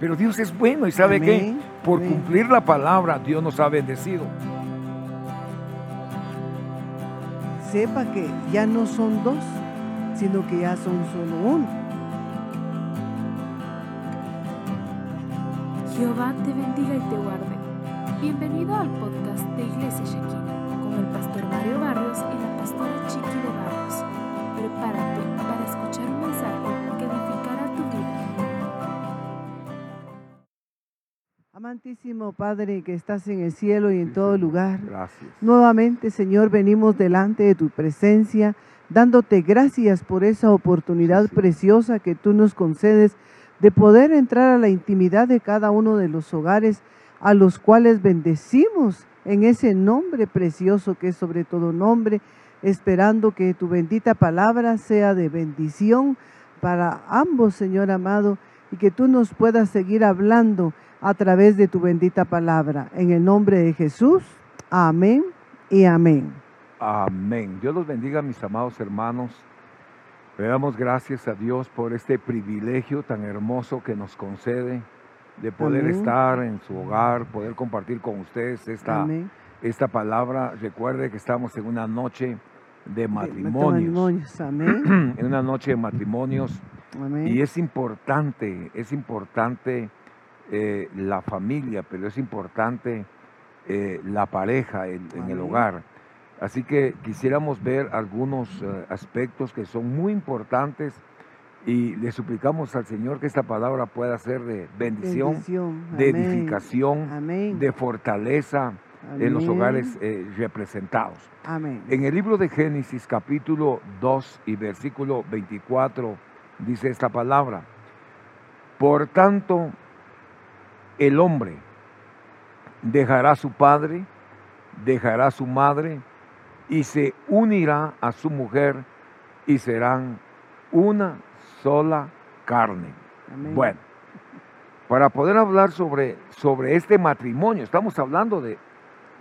Pero Dios es bueno y sabe que por amén. cumplir la palabra Dios nos ha bendecido. Sepa que ya no son dos, sino que ya son solo uno. Jehová te bendiga y te guarde. Bienvenido al podcast de Iglesia Shekina con el pastor Mario Barrios y la pastora Chiqui de Barrios. Prepárate Amantísimo Padre que estás en el cielo y en Sí, todo Señor. lugar. Gracias. Nuevamente, Señor, venimos delante de tu presencia, dándote gracias por esa oportunidad Sí, sí. preciosa que tú nos concedes de poder entrar a la intimidad de cada uno de los hogares a los cuales bendecimos en ese nombre precioso que es sobre todo nombre, esperando que tu bendita palabra sea de bendición para ambos, Señor amado, y que tú nos puedas seguir hablando a través de tu bendita palabra. En el nombre de Jesús, amén y amén. Amén. Dios los bendiga, mis amados hermanos. Le damos gracias a Dios por este privilegio tan hermoso que nos concede de poder Amén. estar en su hogar, poder compartir con ustedes esta, Amén. esta palabra. Recuerde que estamos en una noche de matrimonios. Amén. en una noche de matrimonios. Y es importante, es importante eh, la familia, pero es importante eh, la pareja en, en el Amén. hogar. Así que quisiéramos ver algunos eh, aspectos que son muy importantes y le suplicamos al Señor que esta palabra pueda ser de bendición, Bendición. de Amén. edificación, Amén. de fortaleza en los Amén. hogares eh, representados. Amén. En el libro de Génesis capítulo 2 y versículo 24 dice esta palabra. Por tanto, el hombre dejará a su padre, dejará a su madre y se unirá a su mujer y serán una sola carne. Amén. Bueno, para poder hablar sobre, sobre este matrimonio, estamos hablando de,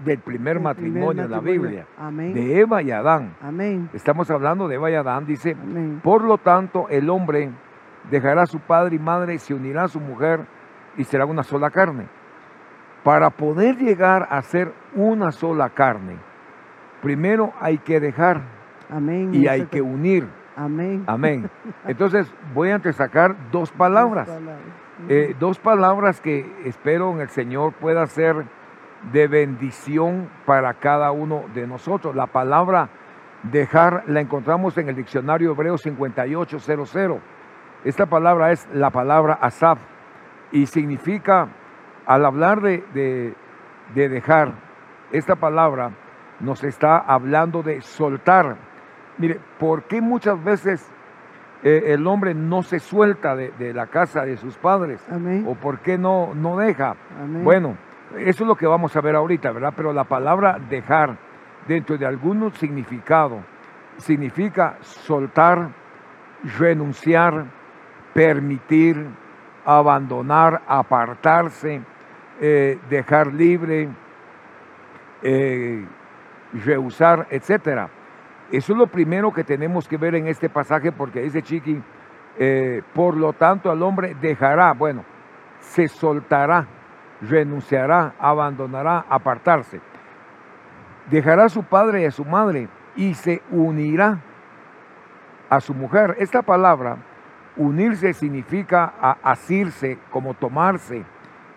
del primer matrimonio en la. Biblia Amén. de Eva y Adán. Amén. Estamos hablando de Eva y Adán. Dice, por lo tanto, el hombre dejará a su padre y madre, se unirá a su mujer y será una sola carne. Para poder llegar a ser una sola carne, primero hay que dejar Amén. y hay que unir. Amén. Amén. Entonces voy a entresacar dos palabras. Eh, dos palabras que espero en el Señor pueda ser de bendición para cada uno de nosotros. La palabra dejar la encontramos en el diccionario hebreo 5800. Esta palabra es la palabra asaf y significa, al hablar de, de- de dejar, esta palabra nos está hablando de soltar. Mire, ¿por qué muchas veces eh, el hombre no se suelta de, de la casa de sus padres? Amén. ¿O por qué no, no deja? Amén. Bueno, eso es lo que vamos a ver ahorita, ¿verdad? Pero la palabra dejar, dentro de algún significado, significa soltar, renunciar, permitir, abandonar, apartarse, eh, dejar libre, eh, rehusar, etcétera. Eso es lo primero que tenemos que ver en este pasaje porque dice Chiqui, eh, por lo tanto al hombre dejará, bueno, se soltará, renunciará, abandonará, apartarse. Dejará a su padre y a su madre y se unirá a su mujer. Esta palabra, unirse, significa asirse, como tomarse,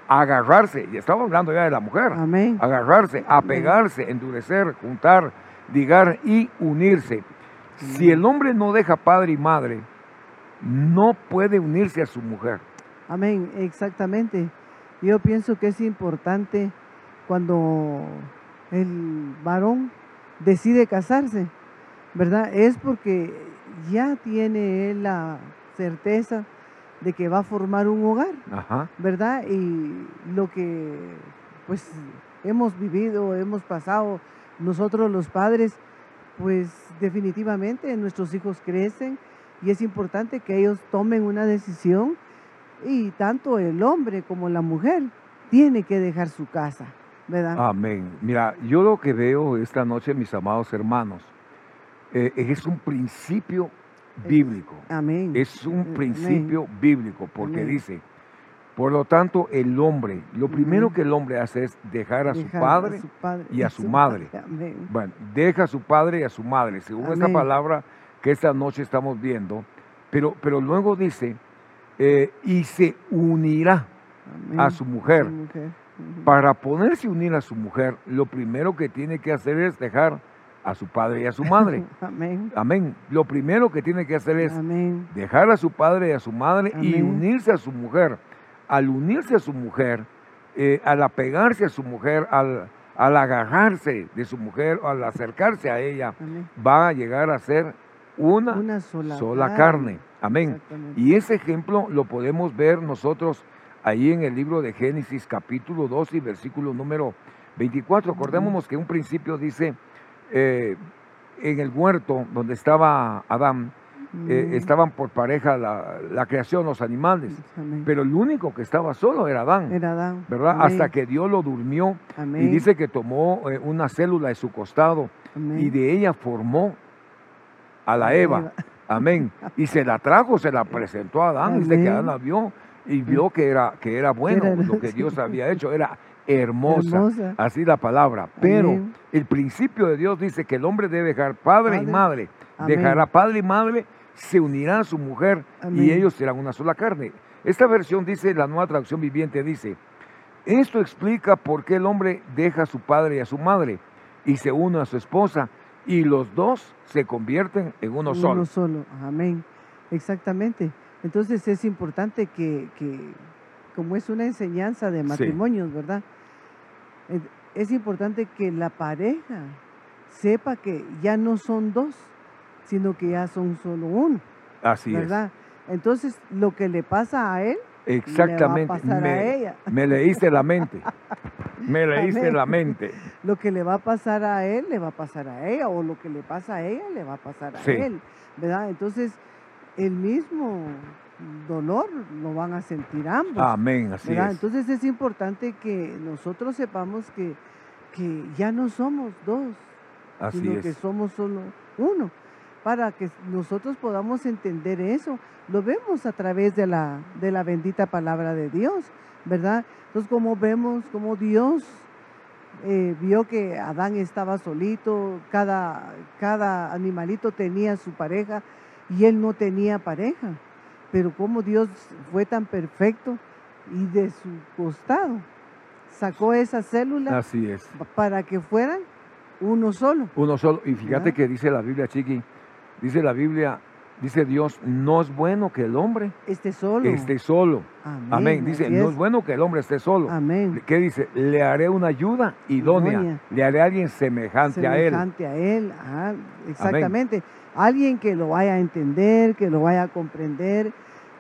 agarrarse. Y estamos hablando ya de la mujer. Amén. Agarrarse, apegarse, endurecer, juntar, ligar y unirse. Si el hombre no deja padre y madre, no puede unirse a su mujer. Amén, exactamente. Yo pienso que es importante cuando el varón decide casarse, ¿verdad? Es porque ya tiene él la certeza de que va a formar un hogar, Ajá. ¿verdad? Y lo que pues hemos vivido, hemos pasado nosotros los padres, pues definitivamente nuestros hijos crecen y es importante que ellos tomen una decisión y tanto el hombre como la mujer tiene que dejar su casa, ¿verdad? Amén. Mira, yo lo que veo esta noche, mis amados hermanos, eh, es un principio bíblico. Amén. Es un Amén. principio bíblico, porque Amén. dice, Por lo tanto, el hombre, lo primero que el hombre hace es dejar a su padre su padre y a su madre. Bueno, deja a su padre y a su madre, según esta palabra que esta noche estamos viendo. Pero, pero luego dice, eh, y se unirá a su mujer. Su mujer. Ujú. Para poderse unir a su mujer, lo primero que tiene que hacer es dejar a su padre y a su madre. Amén. Amén. Lo primero que tiene que hacer es Amén. dejar a su padre y a su madre y unirse a su mujer. Al unirse a su mujer, eh, al apegarse a su mujer, al, al agarrarse de su mujer, al acercarse a ella, va a llegar a ser una, Una sola, sola carne. Amén. Y ese ejemplo lo podemos ver nosotros ahí en el libro de Génesis capítulo 2 y versículo número 24. Acordémonos que un principio dice, eh, en el huerto donde estaba Adán, eh, Amén. estaban por pareja la, la creación, los animales, Amén. pero el único que estaba solo era Adán, Era Adán. ¿verdad? Amén. Hasta que Dios lo durmió Amén. y dice que tomó eh, una célula de su costado y de ella formó a la Eva. Amén. Y se la trajo, se la presentó a Adán. Dice que. Adán la vio y vio que era, que era bueno Era- lo que Dios había hecho. Era hermosa. Hermosa. Así la palabra. Pero Amén. el principio de Dios dice que el hombre debe dejar padre, y madre. Amén. Dejará padre y madre, se unirá a su mujer Amén. y ellos serán una sola carne. Esta versión dice, la nueva traducción viviente dice, esto explica por qué el hombre deja a su padre y a su madre y se une a su esposa y los dos se convierten en uno, solo. Uno solo. Amén. Exactamente. Entonces es importante que, que, como es una enseñanza de matrimonios, ¿verdad? Eh, Es importante que la pareja sepa que ya no son dos, sino que ya son solo uno, Así ¿verdad? Entonces lo que le pasa a él, es. Exactamente. le va a pasar a Me, ella. me leíste la mente. Me leíste Amén. la mente. Lo que le va a pasar a él, le va a pasar a ella, o lo que le pasa a ella, le va a pasar a Sí. él, ¿verdad? Entonces, el mismo dolor lo van a sentir ambos, Amén, así ¿verdad? es. Entonces es importante que nosotros sepamos que, que ya no somos dos, Así sino que somos solo uno. Para que nosotros podamos entender eso, lo vemos a través de la, de la bendita palabra de Dios, ¿verdad? Entonces, como vemos, como Dios eh, vio que Adán estaba solito, cada, cada animalito tenía su pareja y él no tenía pareja. Pero como Dios fue tan perfecto y de su costado sacó esa célula Así es. para que fueran uno solo. Uno solo. Y fíjate ¿Verdad? que dice la Biblia, Chiqui, dice la Biblia, dice Dios, no es bueno que el hombre Esté solo. esté solo. Amén. Amén. Dice, no es. bueno que el hombre esté solo. Amén. ¿Qué dice? Le haré una ayuda idónea. Idónea. Le haré a alguien semejante, a él. Semejante a él. ah, exactamente. Alguien que lo vaya a entender, que lo vaya a comprender,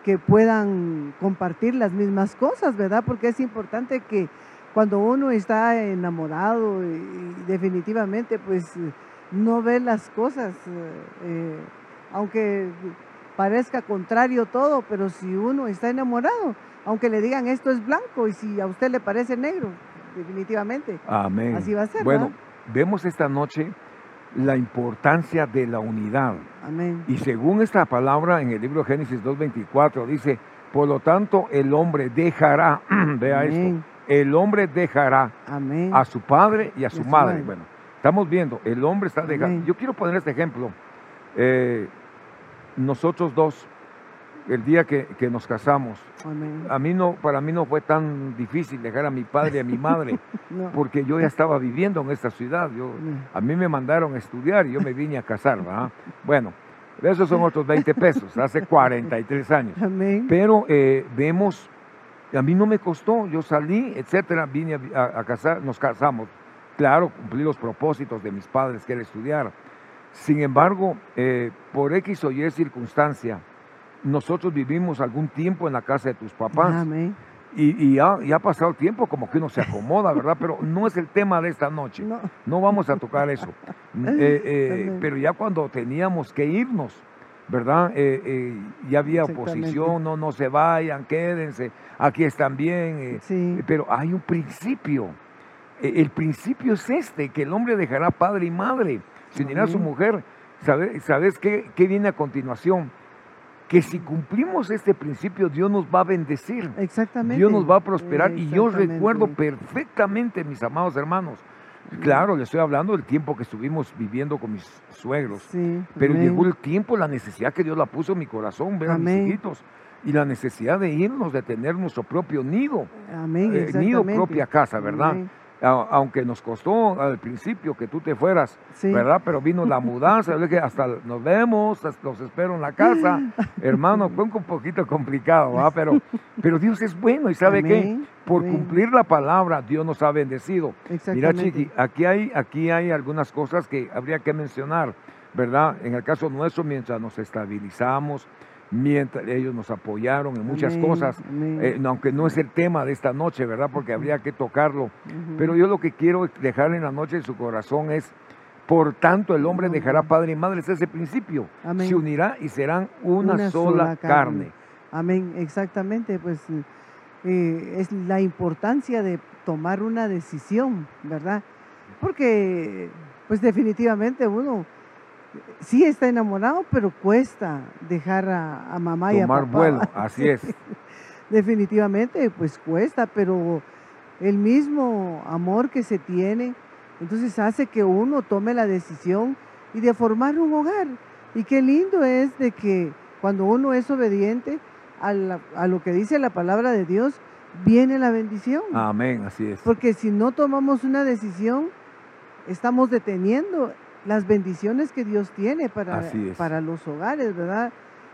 que puedan compartir las mismas cosas, ¿verdad? Porque es importante que cuando uno está enamorado y, definitivamente pues no ve las cosas, eh, aunque parezca contrario todo, pero si uno está enamorado, aunque le digan esto es blanco y si a usted le parece negro, definitivamente, Amén. así va a ser. Bueno, vemos esta noche la importancia de la unidad. Amén. Y según esta palabra en el libro Génesis 2.24 dice, por lo tanto el hombre dejará, vea esto, el hombre dejará Amén. a su padre y a su madre. madre. Bueno, estamos viendo, el hombre está dejando. Yo quiero poner este ejemplo. Eh, nosotros dos, el día que, que nos casamos, Amén. a mí no, para mí no fue tan difícil dejar a mi padre y a mi madre, No. porque yo ya estaba viviendo en esta ciudad. Yo, a mí me mandaron a estudiar y yo me vine a casar, ¿verdad? Bueno, esos son otros 20 pesos, hace 43 años. Amén. Pero eh, vemos, a mí no me costó, yo salí, etcétera, vine a, a- a casar, nos casamos. Claro, cumplí los propósitos de mis padres, que era estudiar. Sin embargo, eh, por X o Y circunstancia, nosotros vivimos algún tiempo en la casa de tus papás Amén. y, y ha, y ha pasado el tiempo como que uno se acomoda, ¿verdad? Pero no es el tema de esta noche. No. No vamos a tocar eso. Eh, eh, Amén. pero ya cuando teníamos que irnos, ¿verdad? Eh, eh, ya había oposición, no, no se vayan, quédense, aquí están bien. eh, Sí. pero hay un principio. Eh, el principio es este, que el hombre dejará padre y madre, se unirá a su mujer. ¿Sabes, ¿Sabes qué, qué viene a continuación? Que si cumplimos este principio, Dios nos va a bendecir. Exactamente. Dios nos va a prosperar. Y yo recuerdo perfectamente, mis amados hermanos, claro, le estoy hablando del tiempo que estuvimos viviendo con mis suegros. Sí, Pero amén. llegó el tiempo, la necesidad que Dios la puso en mi corazón, ver a mis hijitos. Y la necesidad de irnos, de tener nuestro propio nido, Amén, eh, nido propia casa, ¿verdad? Amén. Aunque nos costó al principio que tú te fueras, Sí. ¿verdad? Pero vino la mudanza, dije, hasta nos vemos, hasta los espero en la casa. Hermano, fue un poquito complicado, ¿verdad? Pero, pero Dios es bueno y ¿sabe? Amén, Por amén. cumplir la palabra, Dios nos ha bendecido. Mira. Chiqui, aquí hay, aquí hay algunas cosas que habría que mencionar, ¿verdad? En el caso nuestro, mientras nos estabilizamos, mientras ellos nos apoyaron en muchas Amén, cosas, amén. eh, aunque no es el tema de esta noche, ¿verdad? Porque habría que tocarlo. Pero yo lo que quiero dejar en la noche en su corazón es, por tanto el hombre dejará padre y madre, ese es el principio, Amén. se unirá y serán una, Una sola, sola carne. carne. Amén, exactamente, pues eh, es la importancia de tomar una decisión, ¿verdad? Porque, pues definitivamente uno sí está enamorado, pero cuesta dejar a, a mamá y a Tomar papá. vuelo, así es. Definitivamente, pues cuesta, pero el mismo amor que se tiene, entonces hace que uno tome la decisión y de formar un hogar. Y qué lindo es de que cuando uno es obediente a, la- a lo que dice la palabra de Dios, viene la bendición. Amén, así es. Porque si no tomamos una decisión, estamos deteniendo las bendiciones que Dios tiene para, para los hogares, ¿verdad?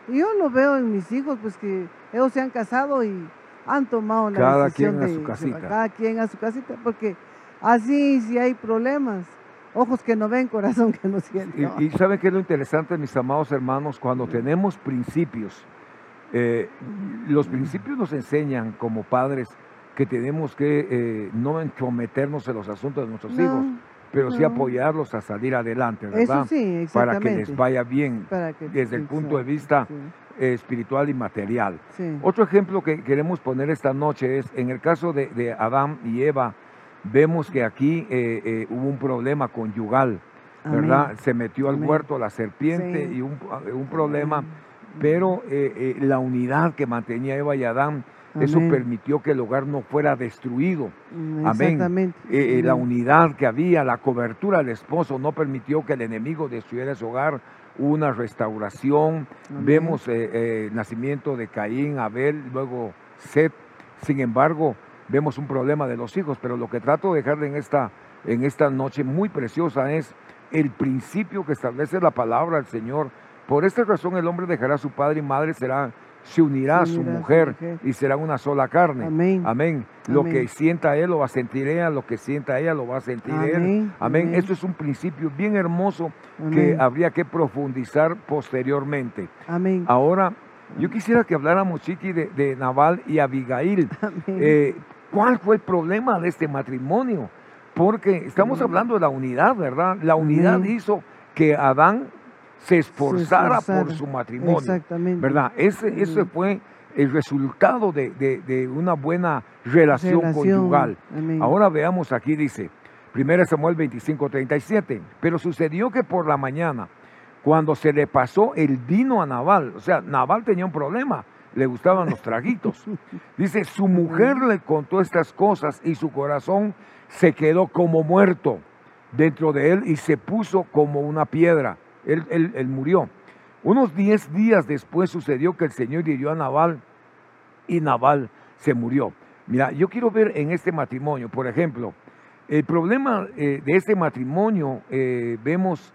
Y yo lo veo en mis hijos, pues que ellos se han casado y han tomado la Cada decisión quien a de su casita. cada quien a su casita, porque así si hay problemas, ojos que no ven, corazón que no siente. Y, y ¿saben qué es lo interesante, mis amados hermanos? Cuando tenemos principios, eh, los principios nos enseñan como padres que tenemos que eh, no entrometernos en los asuntos de nuestros No, hijos, pero sí no. apoyarlos a salir adelante, Eso ¿verdad? sí, Para que exactamente. les vaya bien Para que- desde el punto de vista sí, espiritual y material. sí. Otro ejemplo que queremos poner esta noche es, en el caso de, de Adán y Eva, vemos que aquí eh, eh, hubo un problema conyugal, ¿verdad? Amén. Se metió al Amén. huerto la serpiente Sí. y un, un problema, Amén. pero eh, la unidad que mantenía Eva y Adán, eso Amén. permitió que el hogar no fuera destruido. Mm, Amén. Exactamente. Eh, eh, la Amén. unidad que había, la cobertura del esposo no permitió que el enemigo destruyera ese hogar. Una restauración. Amén. Vemos eh, eh, el nacimiento de Caín, Abel, luego Set. Sin embargo, vemos un problema de los hijos. Pero lo que trato de dejarle en esta, en esta noche muy preciosa es el principio que establece la palabra del Señor. Por esta razón el hombre dejará a su padre y madre, será, se unirá a su mujer y serán una sola carne. Amén. Amén. Lo Amén. que sienta él lo va a sentir ella, lo que sienta ella lo va a sentir él. Amén, Amén. Esto es un principio bien hermoso que habría que profundizar posteriormente. Amén. Ahora, yo quisiera que habláramos, Chiqui, de, de Naval y Abigail. Amén. Eh, ¿Cuál fue el problema de este matrimonio? Porque estamos hablando de la unidad, ¿verdad? La unidad hizo que Adán se esforzara, por esforzara. su matrimonio. Exactamente. ¿verdad? Ese, ese fue el resultado de, de- de una buena relación, Relación. conyugal. Amén. Ahora veamos aquí, dice, 1 Samuel 25, 37, pero sucedió que por la mañana, cuando se le pasó el vino a Naval, o sea, Naval tenía un problema, le gustaban los traguitos. Dice, su mujer le contó estas cosas y su corazón se quedó como muerto dentro de él y se puso como una piedra. Él, él- él murió. Unos 10 días después sucedió que el Señor hirió a Naval y Naval se murió. Mira, yo quiero ver en este matrimonio, por ejemplo, el problema eh, de este matrimonio, eh, vemos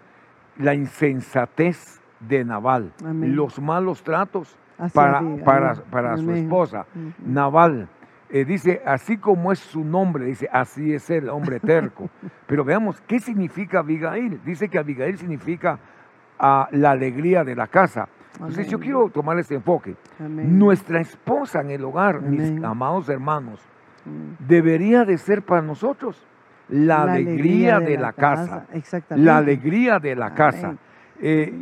la insensatez de Naval, Amén. los malos tratos para, para, para su esposa. Naval, eh, dice, así como es su nombre, dice, así es el hombre terco. Pero veamos, ¿qué significa Abigail? Dice que Abigail significa ah, la alegría de la casa. Entonces yo quiero tomar este enfoque. Amén. Nuestra esposa en el hogar, mis amados hermanos, Mm. debería de ser para nosotros la, alegría, de, la, casa. Exactamente. La alegría de la casa. Eh,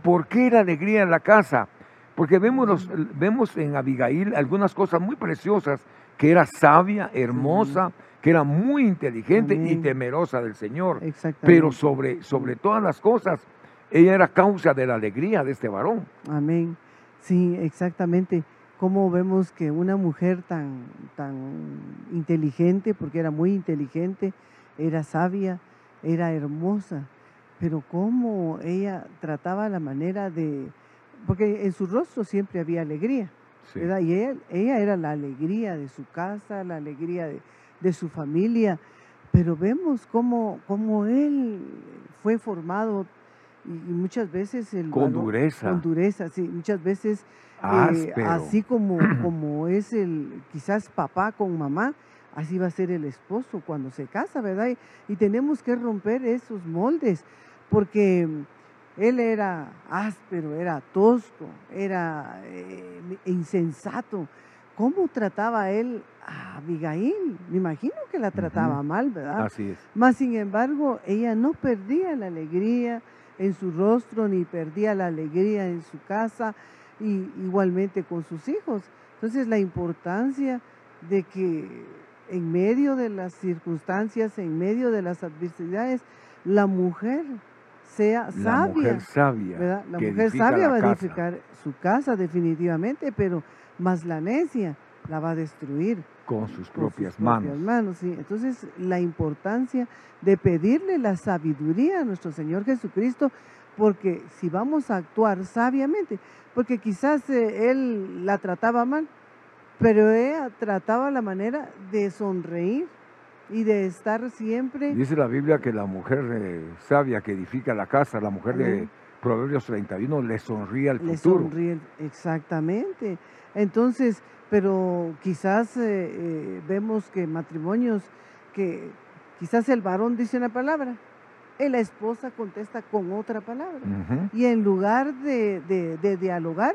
¿Por qué la alegría de la casa? Porque vemos, los- vemos en Abigail algunas cosas muy preciosas, que era sabia, hermosa, que era muy inteligente y temerosa del Señor. Exactamente. Pero sobre, sobre todas las cosas, ella era causa de la alegría de este varón. Amén. Sí, exactamente. Cómo vemos que una mujer tan, tan inteligente, porque era muy inteligente, era sabia, era hermosa, pero cómo ella trataba la manera de, porque en su rostro siempre había alegría, Sí. ¿verdad? Y ella, ella era la alegría de su casa, la alegría de, de su familia, pero vemos cómo, cómo él fue formado y, muchas veces el Con dureza. con dureza, sí, muchas veces eh, así como, como es el quizás papá con mamá, así va a ser el esposo cuando se casa, ¿verdad? Y, y tenemos que romper esos moldes, porque él era áspero, era tosco, era eh, insensato. ¿Cómo trataba él a Abigail? Me imagino que la trataba mal, ¿verdad? Así es. Mas sin embargo, ella no perdía la alegría en su rostro, ni perdía la alegría en su casa, y igualmente con sus hijos. Entonces la importancia de que en medio de las circunstancias, en medio de las adversidades, la mujer sea La sabia. mujer sabia. ¿verdad? La mujer sabia la va a edificar su casa definitivamente, pero más la necia la va a destruir con sus con propias sus manos. propias manos, sí. Entonces, la importancia de pedirle la sabiduría a nuestro Señor Jesucristo, porque si vamos a actuar sabiamente, porque quizás eh, Él la trataba mal, pero ella trataba la manera de sonreír y de estar siempre Dice la Biblia que la mujer eh, sabia que edifica la casa, la mujer de. Proverbios 31, le sonríe al le futuro. sonríe. Exactamente. Entonces, pero quizás eh, eh, vemos que matrimonios que quizás el varón dice una palabra y la esposa contesta con otra palabra. Y en lugar de, de- de dialogar,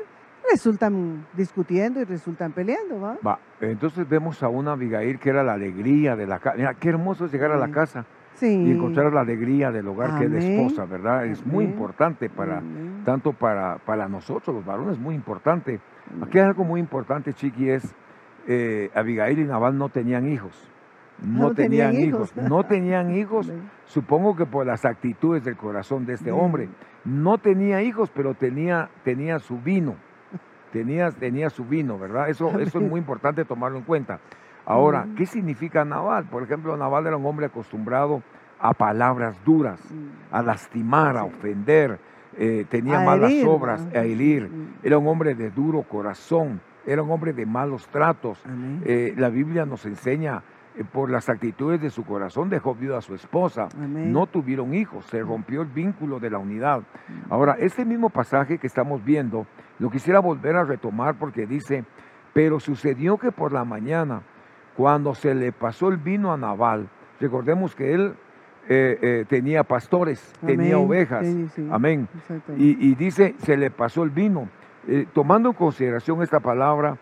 resultan discutiendo y resultan peleando, ¿va? Va, entonces vemos a una Abigail que era la alegría de la casa. Mira, qué hermoso es llegar a la casa Sí. y encontrar la alegría del hogar que es la esposa, ¿verdad? Es muy importante para, Amén. tanto para, para nosotros, los varones, muy importante. Aquí hay algo muy importante, Chiqui, es eh, Abigail y Nabal no tenían hijos. No, No tenían, tenían hijos. No tenían hijos, supongo que por las actitudes del corazón de este hombre. No tenía hijos, pero tenía, tenía su vino. Tenía, tenía su vino, ¿verdad? Eso, eso es muy importante tomarlo en cuenta. Ahora. ¿qué significa Nabal? Por ejemplo, Nabal era un hombre acostumbrado a palabras duras, a lastimar, a ofender, eh, tenía A malas herir, obras, a herir. Era un hombre de duro corazón, era un hombre de malos tratos. Eh, la Biblia nos enseña, eh, por las actitudes de su corazón, dejó viuda a su esposa. Amén. No tuvieron hijos, se rompió el vínculo de la unidad. Ahora, este mismo pasaje que estamos viendo, lo quisiera volver a retomar porque dice, pero sucedió que por la mañana, cuando se le pasó el vino a Nabal, recordemos que él eh, eh, tenía pastores, tenía ovejas, Sí, sí. amén. Y, y dice, se le pasó el vino. Eh, tomando en consideración esta palabra,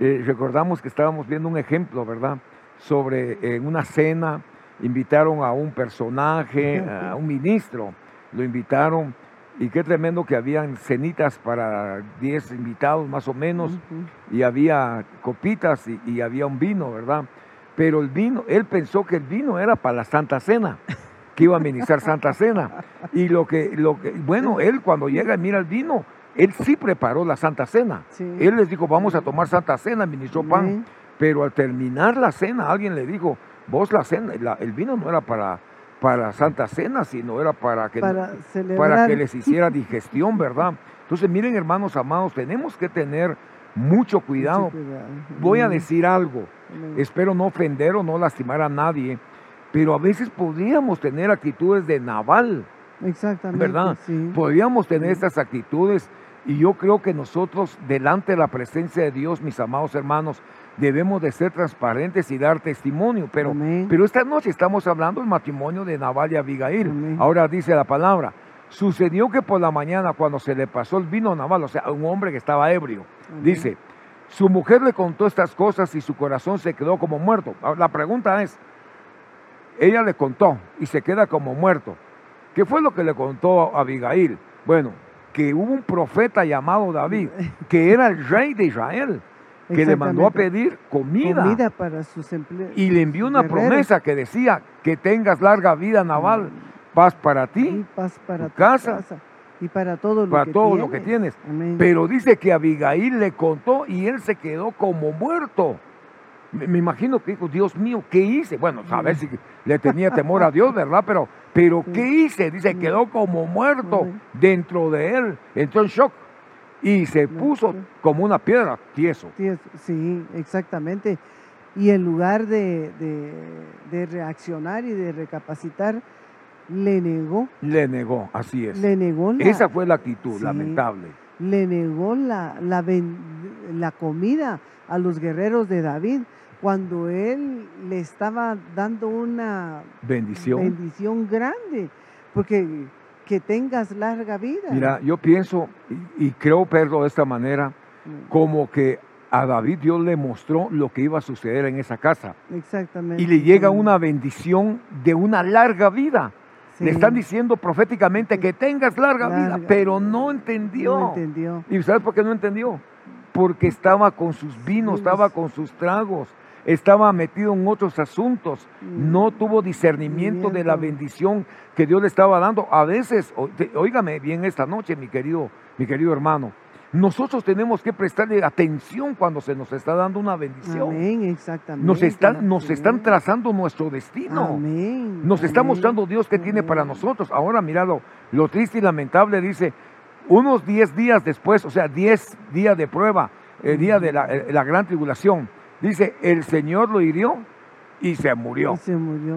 recordamos que estábamos viendo un ejemplo, ¿verdad? Sobre una cena, invitaron a un personaje, a un ministro, lo invitaron, y qué tremendo que habían cenitas para 10 invitados más o menos, Ujú. y había copitas y, y había un vino, ¿verdad? Pero el vino, él pensó que el vino era para la Santa Cena, que iba a ministrar Santa Cena. Y lo que, lo que, bueno, él cuando llega y mira el vino, él sí preparó la Santa Cena. Sí. Él les dijo, vamos a tomar Santa Cena, ministró pan. Amén. Pero al terminar la cena, alguien le dijo, vos la cena, la- el vino no era para, para Santa Cena, sino era para que, para que les hiciera digestión, ¿verdad? Entonces, miren, hermanos amados, tenemos que tener mucho cuidado. Mucho cuidado. Voy a decir algo, Amén. espero no ofender o no lastimar a nadie, pero a veces podríamos tener actitudes de Naval, Exactamente. ¿verdad? Sí. podríamos tener Sí. estas actitudes y yo creo que nosotros, delante de la presencia de Dios, mis amados hermanos, debemos de ser transparentes y dar testimonio, pero Amén. pero esta noche estamos hablando del matrimonio de Nabal y Abigail. Amén. Ahora dice la palabra, sucedió que por la mañana cuando se le pasó el vino a Nabal, o sea, un hombre que estaba ebrio, Amén. dice, su mujer le contó estas cosas y su corazón se quedó como muerto. La pregunta es, ella le contó y se queda como muerto. ¿Qué fue lo que le contó a Abigail? Bueno, que hubo un profeta llamado David, que era el rey de Israel, que le mandó a pedir comida comida para sus empleados. y le envió una promesa que decía que tengas larga vida naval, paz para y ti. paz para tu casa. casa. Y para todo lo para que todo tienes. lo que tienes. Amén. Pero dice que Abigail le contó y él se quedó como muerto. Me, me imagino que dijo, Dios mío, ¿qué hice? Bueno, a ver si le tenía temor a Dios, ¿verdad? Pero, pero ¿qué hice? Dice, quedó como muerto dentro de él. Entró en shock y se puso como una piedra, tieso. Sí, exactamente. Y en lugar de, de- de reaccionar y de recapacitar, le negó, Le negó, así es. le negó la, Esa fue la actitud, Sí. lamentable. le negó la, la, ben- la comida a los guerreros de David cuando él le estaba dando una Bendición. bendición grande, porque que tengas larga vida. Mira, yo pienso y, y creo verlo de esta manera, Mm, como que a David Dios le mostró lo que iba a suceder en esa casa. Exactamente. Y le llega una bendición de una larga vida. sí, Le están diciendo proféticamente que tengas larga, vida, pero no entendió. No entendió. ¿Y sabes por qué no entendió? Porque estaba con sus vinos, Sí, estaba con sus tragos, estaba metido en otros asuntos. Mm. No tuvo discernimiento de la bendición que Dios le estaba dando. A veces, o- te- óigame bien esta noche, mi querido, mi querido hermano, nosotros tenemos que prestarle atención cuando se nos está dando una bendición. Amén, exactamente. Nos están, nos están trazando nuestro destino. Amén. Nos está mostrando Dios que tiene para nosotros. Ahora, mira lo, triste y lamentable, dice, unos 10 días después, o sea, 10 días de prueba, el día de la, eh, la gran tribulación, dice, el Señor lo hirió y se murió. Y se murió.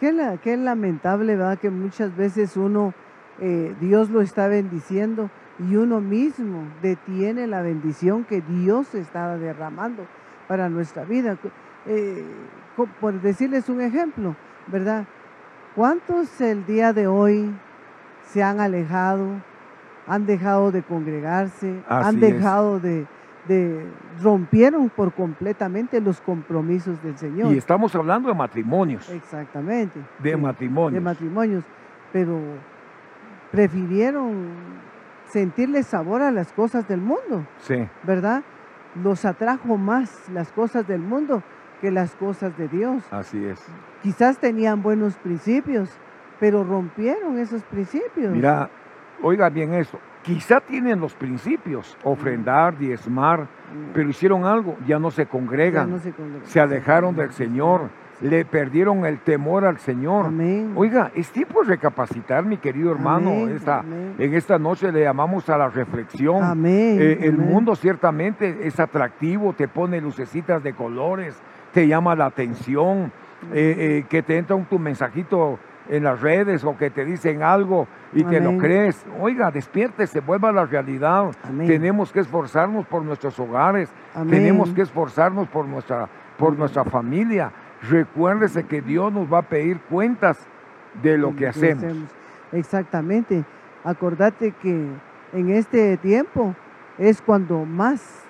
Qué, la- qué lamentable, ¿verdad? Que muchas veces uno, eh, Dios lo está bendiciendo y uno mismo detiene la bendición que Dios está derramando para nuestra vida. Eh, por decirles un ejemplo, ¿verdad? ¿Cuántos el día de hoy se han alejado, han dejado de congregarse, han es. dejado de, de- rompieron por completamente los compromisos del Señor? Y estamos hablando de matrimonios, Exactamente. de matrimonios. de matrimonios, pero prefirieron sentirle sabor a las cosas del mundo, Sí, ¿verdad? Los atrajo más las cosas del mundo que las cosas de Dios. así es. Quizás tenían buenos principios, pero rompieron esos principios. Mira, oiga bien esto. Quizá tienen los principios, ofrendar, diezmar, pero hicieron algo, ya no se congregan, no se congregan. se alejaron del Señor, le perdieron el temor al Señor. Amén. Oiga, es tiempo de recapacitar, mi querido hermano. Amén, Esta- amén. en esta noche le llamamos a la reflexión. Amén. Eh, el mundo ciertamente es atractivo, te pone lucecitas de colores, te llama la atención, eh, eh, que te entra un tu mensajito en las redes o que te dicen algo y te lo crees. Oiga, despiértese, vuelva a la realidad. Amén. Tenemos que esforzarnos por nuestros hogares, Amén. tenemos que esforzarnos por nuestra, por nuestra familia. Recuérdese que Dios nos va a pedir cuentas de lo que hacemos. Exactamente. Acordate que en este tiempo es cuando más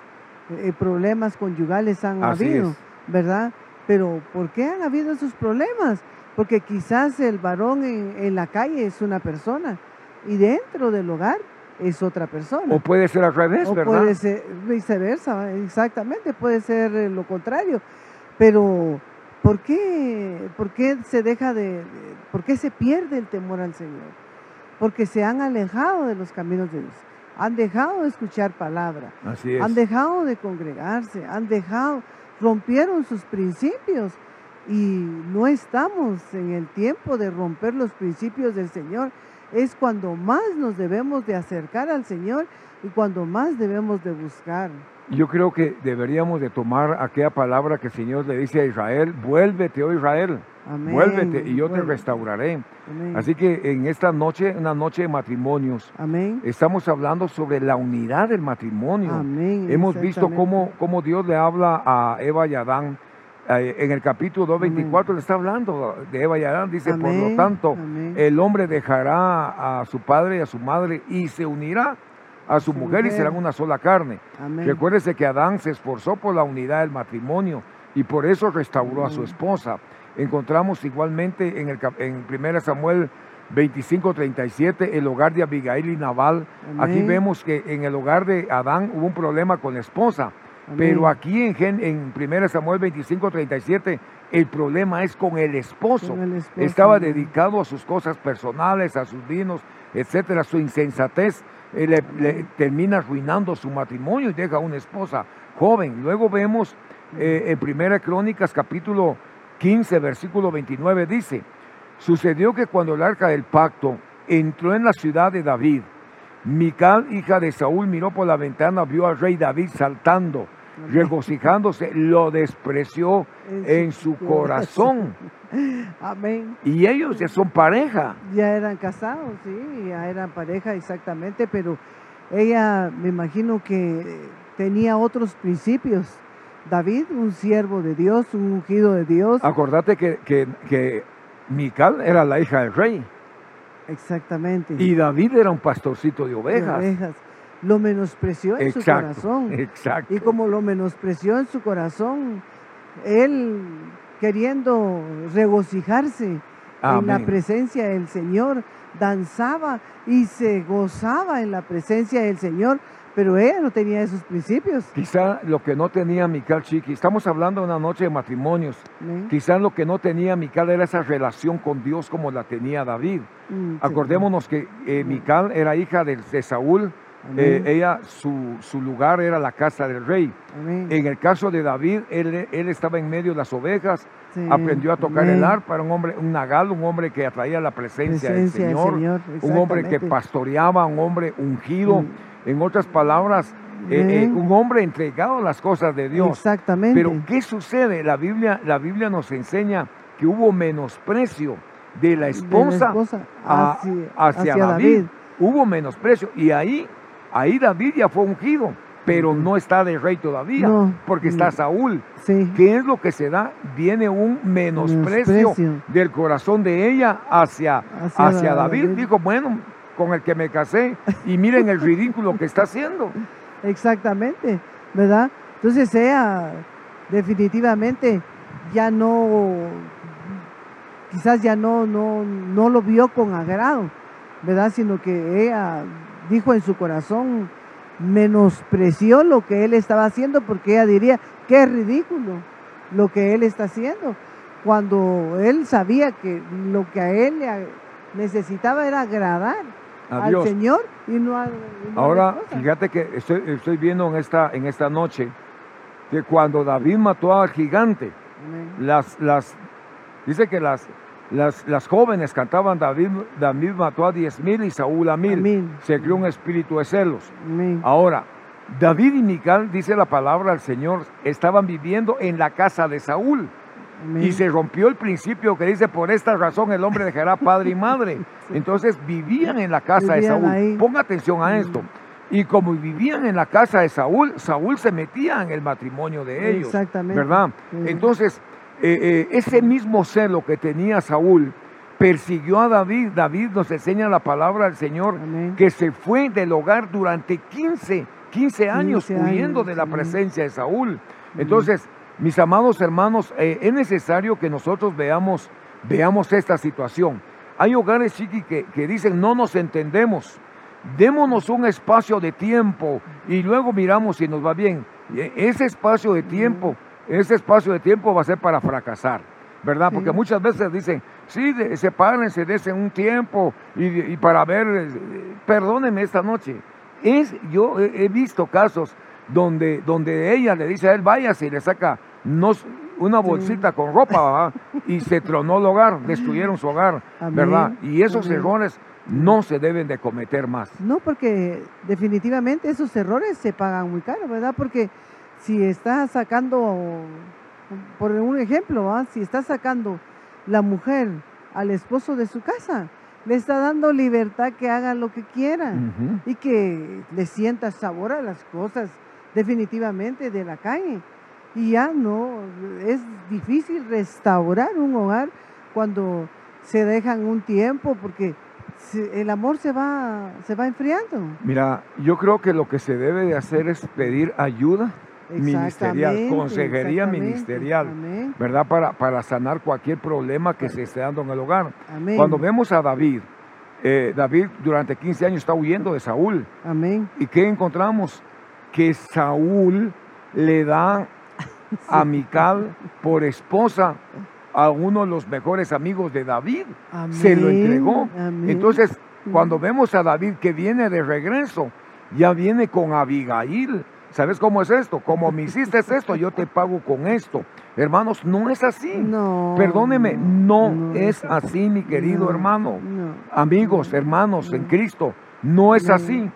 eh, problemas conyugales han Así habido, es. ¿verdad? Pero ¿por qué han habido esos problemas? Porque quizás el varón en, en la calle es una persona y dentro del hogar es otra persona. O puede ser al revés, O ¿verdad? puede ser viceversa, exactamente, puede ser eh, lo contrario. Pero, ¿por qué, por qué se deja de, de- por qué se pierde el temor al Señor? Porque se han alejado de los caminos de Dios, han dejado de escuchar palabra, Así es. han dejado de congregarse, han dejado, rompieron sus principios y no estamos en el tiempo de romper los principios del Señor. Es cuando más nos debemos de acercar al Señor y cuando más debemos de buscar. Yo creo que deberíamos de tomar aquella palabra que el Señor le dice a Israel, vuélvete, oh Israel, Amén. vuélvete y yo te restauraré. Amén. Así que en esta noche, una noche de matrimonios, Amén. estamos hablando sobre la unidad del matrimonio. Amén. Hemos visto cómo, cómo Dios le habla a Eva y Adán. En el capítulo 2.24 le está hablando de Eva y Adán. Dice, por lo tanto, amén. el hombre dejará a su padre y a su madre y se unirá a su Su mujer y serán una sola carne. Amén. Recuérdese que Adán se esforzó por la unidad del matrimonio y por eso restauró a su esposa. Encontramos igualmente en, el, en 1 Samuel 25, 37 el hogar de Abigail y Nabal. Aquí vemos que en el hogar de Adán hubo un problema con la esposa, Amén. pero aquí en, en 1 Samuel 25, 37 el problema es con el esposo. Con el esposo, Estaba amén. dedicado a sus cosas personales, a sus vinos, etcétera, su insensatez eh, le, le termina arruinando su matrimonio y deja una esposa joven. Luego vemos eh, en Primera Crónicas capítulo 15, versículo 29, dice, sucedió que cuando el arca del pacto entró en la ciudad de David, Mical, hija de Saúl, miró por la ventana, vio al rey David saltando, regocijándose, lo despreció en su corazón. Amén. Y ellos ya son pareja. Ya eran casados, sí, ya eran pareja exactamente, pero ella me imagino que tenía otros principios. David, un siervo de Dios, un ungido de Dios. Acordate que, que, que Mical era la hija del rey Exactamente. y David era un pastorcito de de ovejas. ovejas. Lo menospreció en su corazón. exacto. Y como lo menospreció en su corazón, él queriendo regocijarse en la presencia del Señor, danzaba y se gozaba en la presencia del Señor, pero ella no tenía esos principios. Quizá lo que no tenía Mical Chiqui, estamos hablando de una noche de matrimonios, Amén. quizá lo que no tenía Mical era esa relación con Dios como la tenía David. Mm, sí. Acordémonos que eh, Mical era hija de, de Saúl, eh, ella, su, su lugar era la casa del rey. Amén. En el caso de David, él, él estaba en medio de las ovejas, Sí, aprendió a tocar el arpa, era un hombre, un nagal, un hombre que atraía la presencia, Presencia del del Señor, un hombre que pastoreaba, un hombre ungido, Mm. En otras palabras, eh, eh, un hombre entregado a las cosas de Dios. Exactamente. Pero ¿qué sucede? La Biblia, la Biblia nos enseña que hubo menosprecio de la De la esposa, a- hacia, David. Hubo menosprecio y ahí, ahí David ya fue ungido, pero no está de rey todavía, No, porque está. Saúl. Sí. ¿Qué es lo que se da? Viene un menosprecio, Menosprecio. del corazón de ella hacia, Hacia hacia David. David. Dijo, bueno, con el que me casé y miren el ridículo que está haciendo. Exactamente, ¿verdad? Entonces ella definitivamente ya no, quizás ya no, no, no lo vio con agrado, ¿verdad? Sino que ella dijo en su corazón, menospreció lo que él estaba haciendo porque ella diría, qué ridículo lo que él está haciendo, cuando él sabía que lo que a él necesitaba era agradar A al. Señor y no y a la Ahora, fíjate que estoy, estoy viendo en esta, en esta noche que cuando David mató al gigante, Amén. las, las, dice que las, las, las jóvenes cantaban David, David mató a diez mil y Saúl a mil. Amén. Se creó un espíritu de celos. Amén. Ahora, David y Mical, dice la palabra del Señor, estaban viviendo en la casa de Saúl. Amén. Y se rompió el principio que dice, por esta razón el hombre dejará padre y madre. Entonces vivían en la casa de Saúl. ahí. Ponga atención a esto. Y como vivían en la casa de Saúl, Saúl se metía en el matrimonio de ellos. Exactamente. ¿Verdad? Entonces, eh, eh, ese mismo celo que tenía Saúl persiguió a David. David nos enseña la palabra del Señor Amén. que se fue del hogar durante 15, 15 años 15 huyendo años, de la presencia de Saúl. Entonces, mis amados hermanos, eh, es necesario que nosotros veamos, veamos esta situación. Hay hogares, chiqui, que, que dicen no nos entendemos. Démonos un espacio de tiempo y luego miramos si nos va bien. E- ese espacio de tiempo, ese espacio de tiempo va a ser para fracasar, ¿verdad? Porque Sí. muchas veces dicen, sí, sepárense, desen un tiempo y, y para ver, eh, perdónenme esta noche. Es, yo he, he visto casos donde, donde ella le dice a él, váyase y le saca no, una bolsita con ropa, ¿verdad? y se tronó el hogar, destruyeron su hogar, Amén, ¿verdad? Y esos amén. errores no se deben de cometer más. No, porque definitivamente esos errores se pagan muy caro, ¿verdad? Porque si estás sacando, por un ejemplo, si está sacando la mujer al esposo de su casa, le está dando libertad que haga lo que quiera y que le sienta sabor a las cosas definitivamente de la calle. Y ya no, es difícil restaurar un hogar cuando se dejan un tiempo porque el amor se va, se va enfriando. Mira, yo creo que lo que se debe de hacer es pedir ayuda ministerial, consejería ministerial, Amén, ¿verdad? Para, para sanar cualquier problema que se esté dando en el hogar. amén, Cuando vemos a David, eh, David durante 15 años está huyendo de Saúl. amén. ¿Y qué encontramos? Que Saúl le da a Mical por esposa a uno de los mejores amigos de David. Se lo entregó. amén. Entonces, Cuando vemos a David que viene de regreso, ya viene con Abigail. ¿Sabes cómo es esto? Como me hiciste esto, yo te pago con esto. Hermanos, no es así. No. Perdóneme, no, no es así, mi querido No, hermano. no, Amigos, hermanos en Cristo, no es así.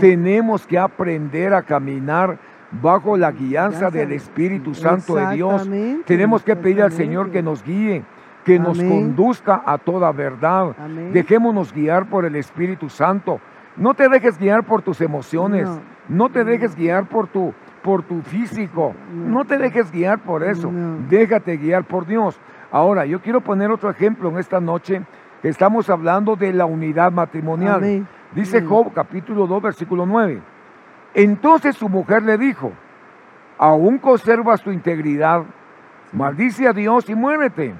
Tenemos que aprender a caminar bajo la guianza del Espíritu Santo de Dios. Tenemos que pedir al Señor que nos guíe, que nos conduzca a toda verdad. Amén. Dejémonos guiar por el Espíritu Santo. No te dejes guiar por tus emociones. No. No te dejes guiar por tu, por tu físico. No. No te dejes guiar por eso. No. Déjate guiar por Dios. Ahora, yo quiero poner otro ejemplo en esta noche. Estamos hablando de la unidad matrimonial. Amén. Dice. Job capítulo 2 versículo 9. Entonces su mujer le dijo, aún conservas tu integridad, maldice a Dios y muérete.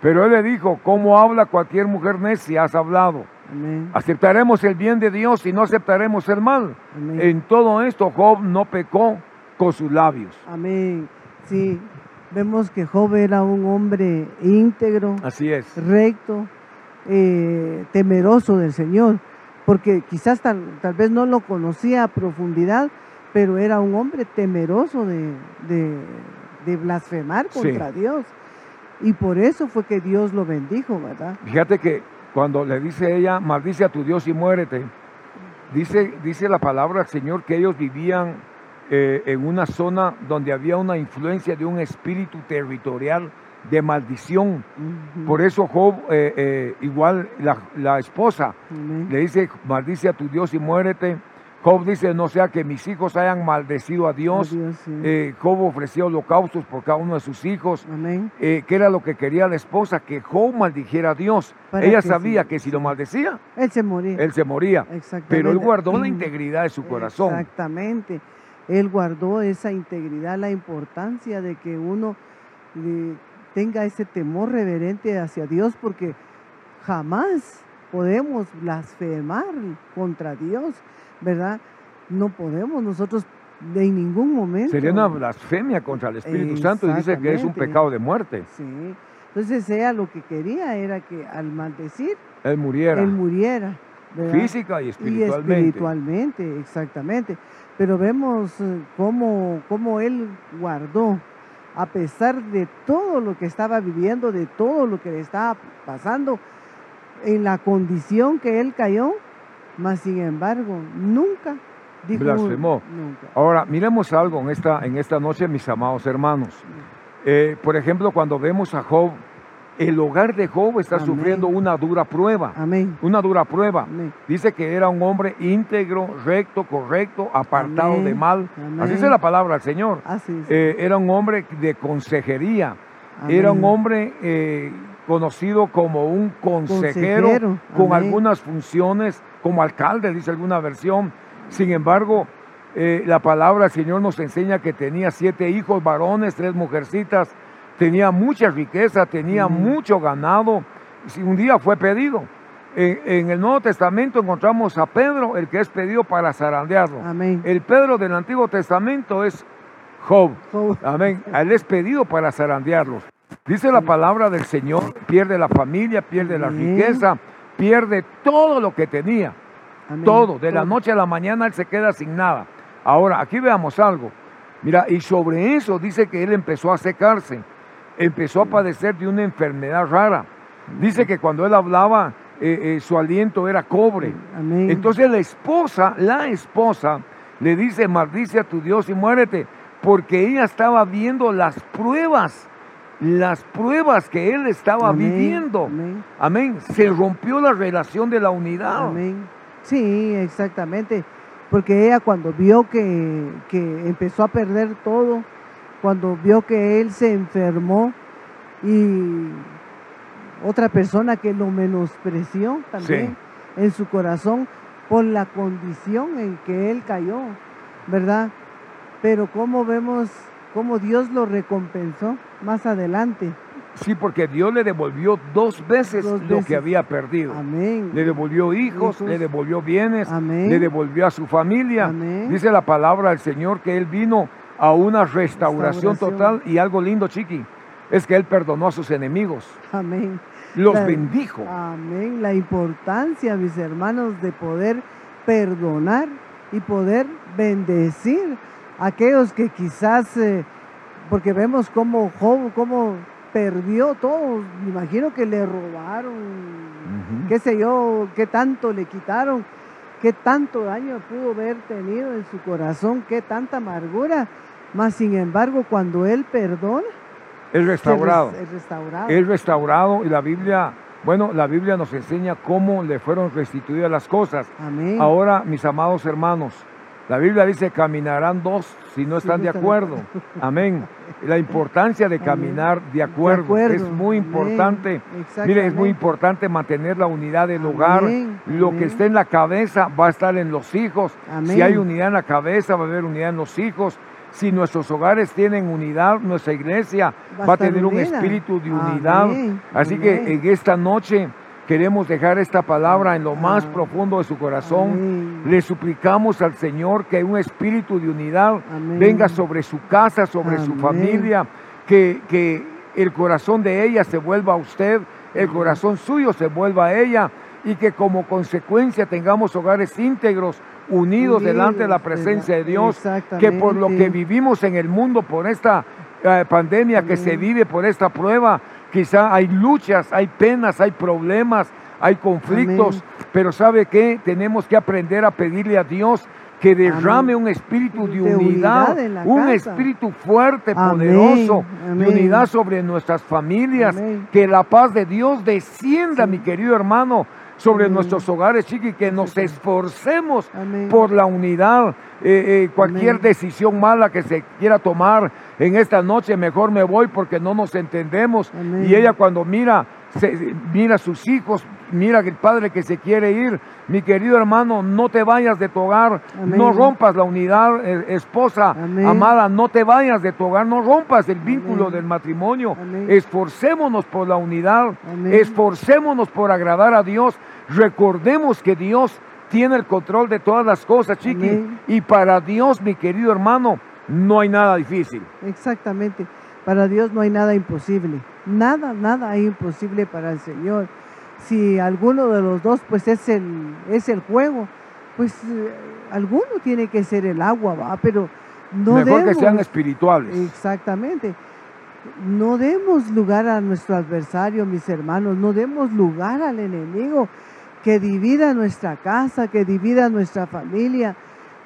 Pero él le dijo, ¿cómo habla cualquier mujer necia? Has hablado. Amén. Aceptaremos el bien de Dios y no aceptaremos el mal. Amén. En todo esto Job no pecó con sus labios. Amén. Sí, vemos que Job era un hombre íntegro, Así es. recto, eh, temeroso del Señor, porque quizás tal, tal vez no lo conocía a profundidad, pero era un hombre temeroso de, de- de blasfemar Sí. contra Dios. Y por eso fue que Dios lo bendijo, ¿verdad? Fíjate que cuando le dice ella, maldice a tu Dios y muérete, dice, dice la palabra del Señor que ellos vivían eh, en una zona donde había una influencia de un espíritu territorial de maldición. Por eso Job, eh, eh, igual la, la esposa, le dice, maldice a tu Dios y muérete. Job dice, no sea que mis hijos hayan maldecido a Dios. A Dios, sí. Eh, Job ofreció holocaustos por cada uno de sus hijos. Amén. Que era lo que quería la esposa, que Job maldijera a Dios. Para Ella que sabía sí, que si lo maldecía, Él se moría. él se moría. Exactamente. Pero él guardó la integridad de su corazón. Exactamente. Él guardó esa integridad, la importancia de que uno tenga ese temor reverente hacia Dios, porque jamás podemos blasfemar contra Dios, ¿verdad? No podemos nosotros de en ningún momento. Sería una blasfemia contra el Espíritu Santo y dice que es un pecado de muerte. Sí. Entonces ella lo que quería era que al maldecir, Él muriera él muriera. ¿verdad? física y Y espiritualmente. espiritualmente, exactamente. Pero vemos eh, cómo, cómo él guardó, a pesar de todo lo que estaba viviendo, de todo lo que le estaba pasando, en la condición que él cayó, mas sin embargo, nunca dijo Blasfemó. Nunca. Ahora, miremos algo en esta, en esta noche, mis amados hermanos. Eh, por ejemplo, cuando vemos a Job, el hogar de Job está Amén. sufriendo una dura prueba. Amén. Una dura prueba. Amén. Dice que era un hombre íntegro, recto, correcto, apartado Amén. de mal. Amén. Así dice la palabra del Señor. Así es. Eh, era un hombre de consejería. Era un hombre eh, conocido como un consejero, Consejero. con algunas funciones, como alcalde, dice alguna versión. Sin embargo, eh, la palabra del Señor nos enseña que tenía siete hijos varones, tres mujercitas, tenía mucha riqueza, tenía mucho ganado. Si un día fue pedido. En, en el Nuevo Testamento encontramos a Pedro, el que es pedido para zarandearlo. Amén. El Pedro del Antiguo Testamento es Job. Job. Amén. Él es pedido para zarandearlos. Dice la palabra del Señor, pierde la familia, pierde la riqueza, pierde todo lo que tenía. Amén. Todo. De la noche a la mañana él se queda sin nada. Ahora, aquí veamos algo. Mira, y sobre eso dice que él empezó a secarse. Empezó a padecer de una enfermedad rara. Dice que cuando él hablaba, eh, eh, su aliento era cobre. Amén. Entonces la esposa, la esposa, le dice, maldice a tu Dios y muérete, porque ella estaba viendo las pruebas, las pruebas que él estaba Amén, viviendo. amén. Amén. Se rompió la relación de la unidad. Amén. Sí, exactamente. Porque ella cuando vio que, que empezó a perder todo, cuando vio que él se enfermó y otra persona que lo menospreció también en su corazón por la condición en que él cayó, ¿verdad? Pero cómo vemos cómo Dios lo recompensó más adelante. Sí, porque Dios le devolvió dos veces Dos lo que había perdido. Amén. Le devolvió hijos, Hijos. le devolvió bienes, Amén. le devolvió a su familia. Amén. Dice la palabra del Señor que Él vino a una restauración, Restauración. total y algo lindo, chiqui, es que Él perdonó a sus enemigos. Amén. los La- bendijo. Amén. La importancia, mis hermanos, de poder perdonar y poder bendecir a aquellos que quizás, eh, porque vemos cómo Job, cómo perdió todo. Me imagino que le robaron, Ujú. qué sé yo, qué tanto le quitaron, qué tanto daño pudo haber tenido en su corazón, qué tanta amargura. Mas, sin embargo, cuando él perdona, Es restaurado. es restaurado. Es restaurado y la Biblia, bueno, la Biblia nos enseña cómo le fueron restituidas las cosas. Amén. Ahora, mis amados hermanos, la Biblia dice caminarán dos si no están de acuerdo. Amén. La importancia de caminar de De acuerdo, es muy importante. Mire, es muy importante mantener la unidad del hogar. Amén. Lo que esté en la cabeza va a estar en los hijos. Si hay unidad en la cabeza, va a haber unidad en los hijos. Si nuestros hogares tienen unidad, nuestra iglesia Va a va a estar tener un espíritu de unidad. Amén. Así que en esta noche queremos dejar esta palabra en lo más Amén. profundo de su corazón. Le suplicamos al Señor que un espíritu de unidad venga sobre su casa, sobre su familia, que, que el corazón de ella se vuelva a usted, el corazón suyo se vuelva a ella y que como consecuencia tengamos hogares íntegros, unidos, delante de la presencia de Dios, que por lo que vivimos en el mundo, por esta eh, pandemia que se vive, por esta prueba, quizá hay luchas, hay penas, hay problemas, hay conflictos, pero ¿sabe qué? Tenemos que aprender a pedirle a Dios que derrame un espíritu de, De unidad, un casa. espíritu fuerte, Amén, poderoso, de unidad sobre nuestras familias, que la paz de Dios descienda, Sí. mi querido hermano, sobre nuestros hogares, chiqui, que nos esforcemos Amén. por la unidad. Eh, eh, cualquier Amén. decisión mala que se quiera tomar en esta noche, mejor me voy porque no nos entendemos. Amén. Y ella cuando mira, se- mira a sus hijos, mira el padre que se quiere ir, mi querido hermano, no te vayas de tu hogar, Amén. no rompas la unidad, eh, esposa Amén. amada, no te vayas de tu hogar, no rompas el vínculo Amén. del matrimonio. Esforcémonos por la unidad, esforcémonos por agradar a Dios. Recordemos que Dios tiene el control de todas las cosas, chiqui. Y para Dios, mi querido hermano, no hay nada difícil. Exactamente. Para Dios no hay nada imposible. Nada, nada hay imposible para el Señor. Si alguno de los dos, pues es el, es el juego, pues eh, alguno tiene que ser el agua, ¿va? Pero no Mejor que demos- sean espirituales. Exactamente. No demos lugar a nuestro adversario, mis hermanos, no demos lugar al enemigo que divida nuestra casa, que divida nuestra familia,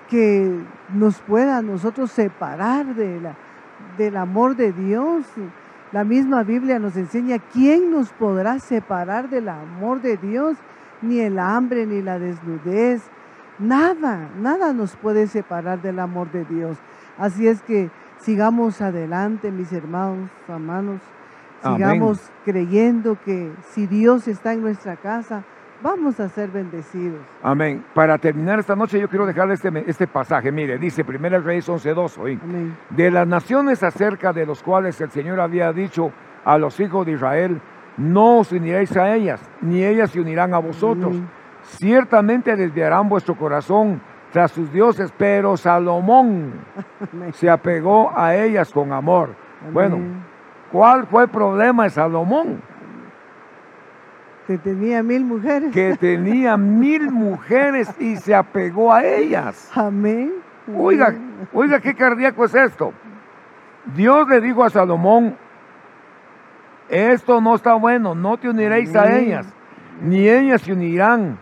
que nos pueda a nosotros separar de la, del amor de Dios. La misma Biblia nos enseña quién nos podrá separar del amor de Dios, ni el hambre, ni la desnudez. Nada, nada nos puede separar del amor de Dios. Así es que sigamos adelante, mis hermanos, hermanos. Amén. Sigamos creyendo que si Dios está en nuestra casa, vamos a ser bendecidos. Amén. Para terminar esta noche, yo quiero dejarle este, este pasaje. Mire, dice 1 Reyes 11.2 hoy. Amén. de las naciones acerca de los cuales el Señor había dicho a los hijos de Israel, no os uniréis a ellas, ni ellas se unirán a vosotros. Amén. Ciertamente desviarán vuestro corazón tras sus dioses, pero Salomón Amén. se apegó a ellas con amor. Bueno. ¿cuál fue el problema de Salomón? Que tenía mil mujeres. Que tenía mil mujeres y se apegó a ellas. Amén. Oiga, oiga, qué cardíaco es esto. Dios le dijo a Salomón, esto no está bueno, no te uniréis a ellas, ni ellas se unirán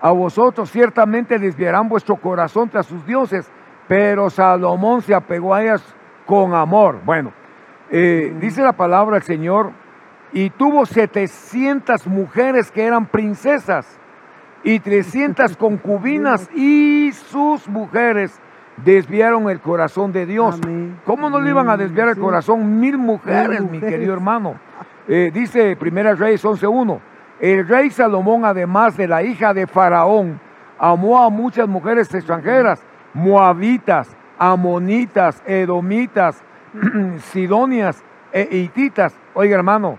a vosotros, ciertamente desviarán vuestro corazón tras sus dioses, pero Salomón se apegó a ellas con amor. Bueno, eh, dice la palabra del Señor, y tuvo 700 mujeres que eran princesas y 300 concubinas y sus mujeres desviaron el corazón de Dios. Amén. ¿Cómo no le iban a desviar el Sí. corazón mil mujeres, mi mujeres. querido hermano? Eh, dice Primera Reyes 11.1, el rey Salomón, además de la hija de Faraón, amó a muchas mujeres extranjeras, moabitas, amonitas, edomitas, sidonias e hititas. Oiga, hermano,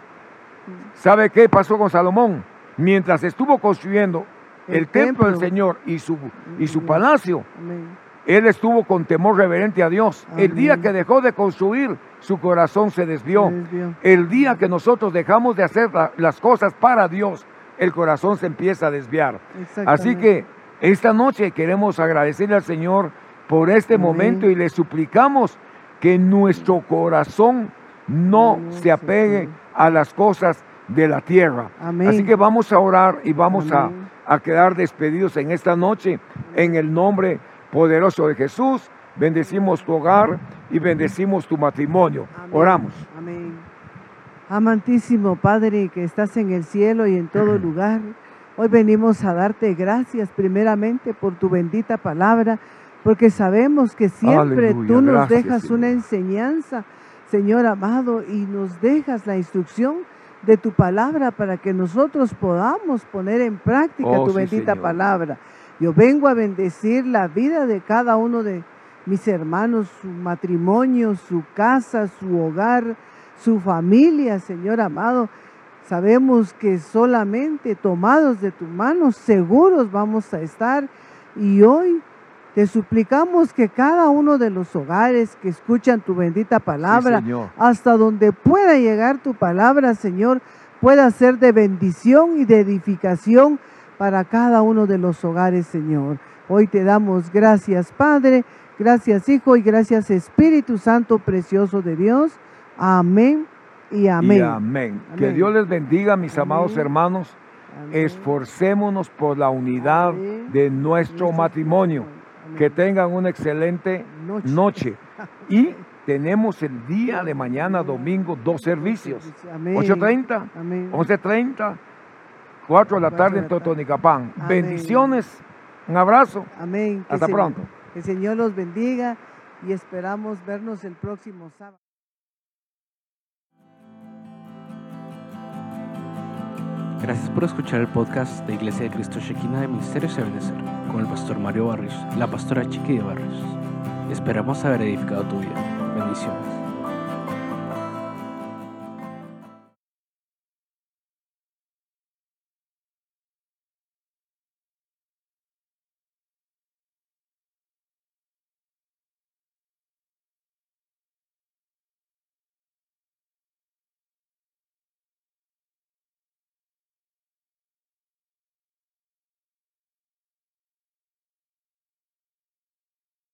¿sabe qué pasó con Salomón? Mientras estuvo construyendo el, El templo del. Señor y su, y su palacio, Amén. Él estuvo con temor reverente a Dios. El día que dejó de construir, su corazón se desvió. Se desvió. El día que nosotros dejamos de hacer la- las cosas para Dios, el corazón se empieza a desviar. Así que esta noche queremos agradecerle al Señor por este Amén. momento y le suplicamos que nuestro corazón no se apegue. A las cosas de la tierra. Amén. Así que vamos a orar y vamos a, a quedar despedidos en esta noche en el nombre poderoso de Jesús. Bendecimos tu hogar y bendecimos tu matrimonio. Amén. Oramos. Amén. Amantísimo Padre que estás en el cielo y en todo lugar, hoy venimos a darte gracias primeramente por tu bendita palabra, porque sabemos que siempre Aleluya, tú nos gracias, dejas Señor. una enseñanza, Señor amado, y nos dejas la instrucción de tu palabra para que nosotros podamos poner en práctica Oh, tu sí, bendita Señor. palabra. Yo vengo a bendecir la vida de cada uno de mis hermanos, su matrimonio, su casa, su hogar, su familia, Señor amado. Sabemos que solamente tomados de tu mano, seguros vamos a estar. Y hoy te suplicamos que cada uno de los hogares que escuchan tu bendita palabra, Sí, hasta donde pueda llegar tu palabra, Señor, pueda ser de bendición y de edificación para cada uno de los hogares, Señor. Hoy te damos gracias, Padre, gracias, Hijo, y gracias, Espíritu Santo precioso de Dios. Amén y amén. Y amén. Que. Dios les bendiga, mis amados hermanos. Amén. Esforcémonos por la unidad de nuestro matrimonio. Que tengan una excelente Noche. noche. Y tenemos el día de mañana, domingo, dos servicios. Amén. 8.30, Amén. 11.30, 4 de la tarde de en. Totonicapán. Bendiciones. Un abrazo. Amén. Hasta pronto. Que el Señor los bendiga y esperamos vernos el próximo sábado. Gracias por escuchar el podcast de Iglesia de Cristo Shekinah de Ministerios de Benecer con el pastor Mario Barrios y la pastora Chiqui de Barrios. Esperamos haber edificado tu vida. Bendiciones.